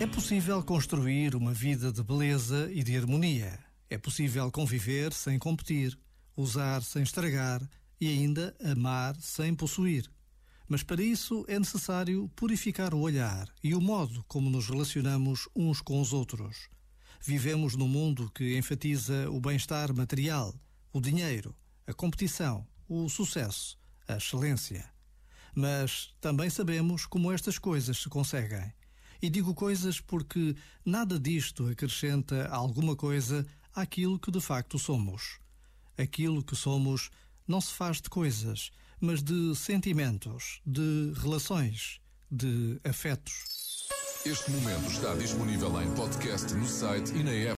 É possível construir uma vida de beleza e de harmonia. É possível conviver sem competir, usar sem estragar e ainda amar sem possuir. Mas para isso é necessário purificar o olhar e o modo como nos relacionamos uns com os outros. Vivemos num mundo que enfatiza o bem-estar material, o dinheiro, a competição, o sucesso, a excelência. Mas também sabemos como estas coisas se conseguem. E digo coisas porque nada disto acrescenta alguma coisa àquilo que de facto somos. Aquilo que somos não se faz de coisas, mas de sentimentos, de relações, de afetos. Este momento está disponível em podcast no site e na app.